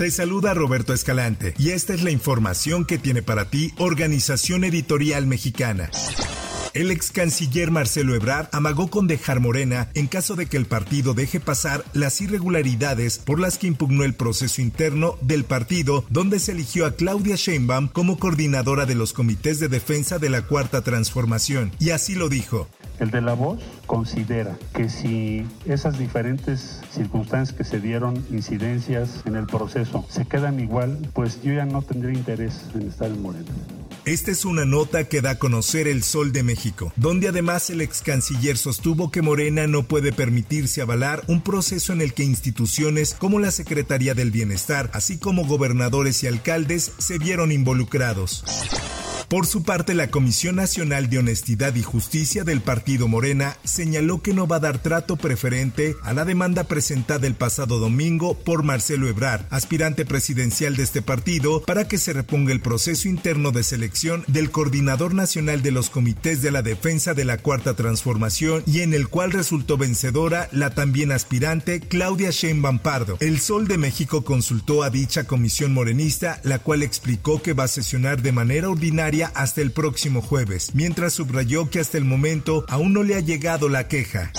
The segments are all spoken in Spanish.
Te saluda Roberto Escalante y esta es la información que tiene para ti Organización Editorial Mexicana. El ex canciller Marcelo Ebrard amagó con dejar Morena en caso de que el partido deje pasar las irregularidades por las que impugnó el proceso interno del partido, donde se eligió a Claudia Sheinbaum como coordinadora de los comités de defensa de la Cuarta Transformación. Y así lo dijo. El de la voz considera que si esas diferentes circunstancias que se dieron, incidencias en el proceso, se quedan igual, pues yo ya no tendría interés en estar en Morena. Esta es una nota que da a conocer el Sol de México, donde además el ex canciller sostuvo que Morena no puede permitirse avalar un proceso en el que instituciones como la Secretaría del Bienestar, así como gobernadores y alcaldes, se vieron involucrados. Por su parte, la Comisión Nacional de Honestidad y Justicia del Partido Morena señaló que no va a dar trato preferente a la demanda presentada el pasado domingo por Marcelo Ebrard, aspirante presidencial de este partido, para que se reponga el proceso interno de selección del Coordinador Nacional de los Comités de la Defensa de la Cuarta Transformación y en el cual resultó vencedora la también aspirante Claudia Sheinbaum Pardo. El Sol de México consultó a dicha comisión morenista, la cual explicó que va a sesionar de manera ordinaria hasta el próximo jueves, mientras subrayó que hasta el momento aún no le ha llegado la queja.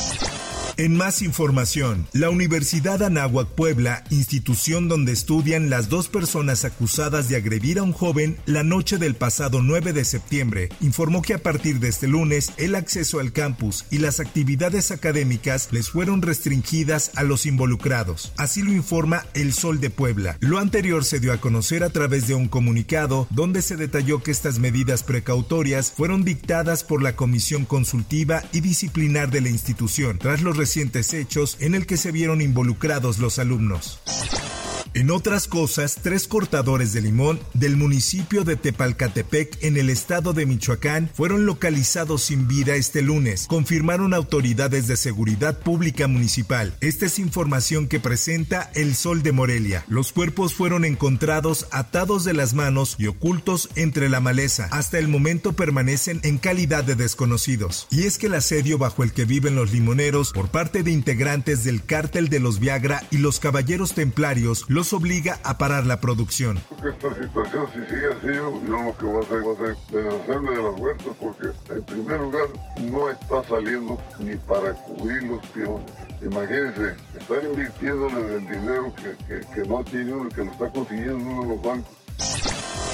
En más información, la Universidad Anáhuac Puebla, institución donde estudian las dos personas acusadas de agredir a un joven la noche del pasado 9 de septiembre, informó que a partir de este lunes el acceso al campus y las actividades académicas les fueron restringidas a los involucrados. Así lo informa El Sol de Puebla. Lo anterior se dio a conocer a través de un comunicado donde se detalló que estas medidas precautorias fueron dictadas por la Comisión Consultiva y Disciplinar de la institución tras los recientes hechos en el que se vieron involucrados los alumnos. En otras cosas, tres cortadores de limón del municipio de Tepalcatepec en el estado de Michoacán fueron localizados sin vida este lunes, confirmaron autoridades de seguridad pública municipal. Esta es información que presenta El Sol de Morelia. Los cuerpos fueron encontrados atados de las manos y ocultos entre la maleza. Hasta el momento permanecen en calidad de desconocidos. Y es que el asedio bajo el que viven los limoneros por parte de integrantes del cártel de los Viagra y los Caballeros Templarios obliga a parar la producción. Esta situación, si sigue así, yo lo que voy a hacer va a ser deshacerme de las huertas porque, en primer lugar, no está saliendo ni para cubrir los peones. Imagínense, están invirtiéndole el dinero que, que, que no tiene uno, que lo está consiguiendo uno de los bancos.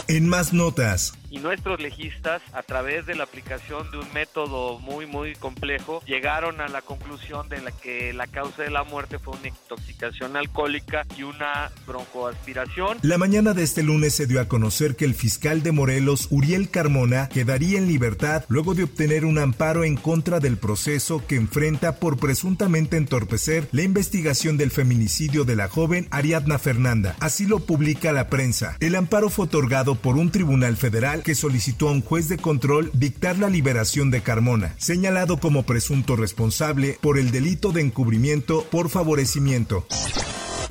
En más notas. Y nuestros legistas, a través de la aplicación de un método muy, muy complejo, llegaron a la conclusión de la que la causa de la muerte fue una intoxicación alcohólica y una broncoaspiración. La mañana de este lunes se dio a conocer que el fiscal de Morelos, Uriel Carmona, quedaría en libertad luego de obtener un amparo en contra del proceso que enfrenta por presuntamente entorpecer la investigación del feminicidio de la joven Ariadna Fernanda. Así lo publica la prensa. El amparo fue otorgado por un tribunal federal que solicitó a un juez de control dictar la liberación de Carmona, señalado como presunto responsable por el delito de encubrimiento por favorecimiento.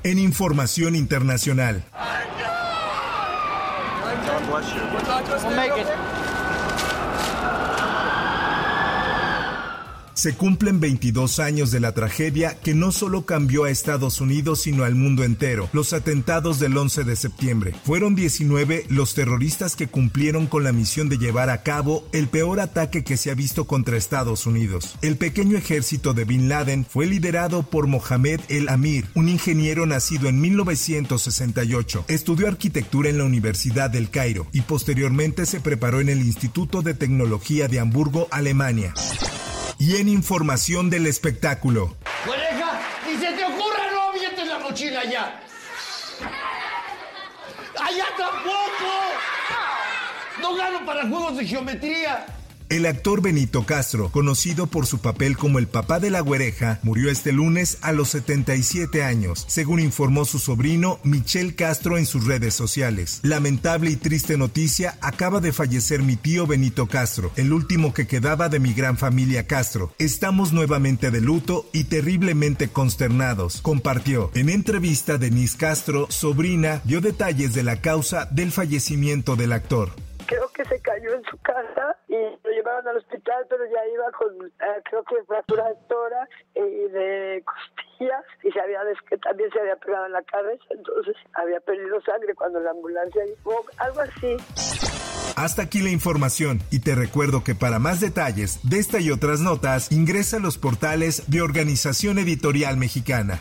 En información internacional. Se cumplen 22 años de la tragedia que no solo cambió a Estados Unidos sino al mundo entero, los atentados del 11 de septiembre. Fueron 19 los terroristas que cumplieron con la misión de llevar a cabo el peor ataque que se ha visto contra Estados Unidos. El pequeño ejército de Bin Laden fue liderado por Mohamed El Amir, un ingeniero nacido en 1968. Estudió arquitectura en la Universidad del Cairo y posteriormente se preparó en el Instituto de Tecnología de Hamburgo, Alemania y en información del espectáculo. ¡Colega! ¡Ni se te ocurra no avientes la mochila allá! ¡Allá tampoco! No gano para juegos de geometría. El actor Benito Castro, conocido por su papel como el papá de la güereja, murió este lunes a los 77 años, según informó su sobrino Michel Castro en sus redes sociales. Lamentable y triste noticia, acaba de fallecer mi tío Benito Castro, el último que quedaba de mi gran familia Castro. Estamos nuevamente de luto y terriblemente consternados, compartió. En entrevista, Denise Castro, sobrina, dio detalles de la causa del fallecimiento del actor creo que se cayó en su casa y lo llevaron al hospital, pero ya iba con, eh, creo que fractura de tora y de costillas y se había también se había pegado en la cabeza, entonces había perdido sangre cuando la ambulancia llegó, algo así. Hasta aquí la información y te recuerdo que para más detalles de esta y otras notas ingresa a los portales de Organización Editorial Mexicana.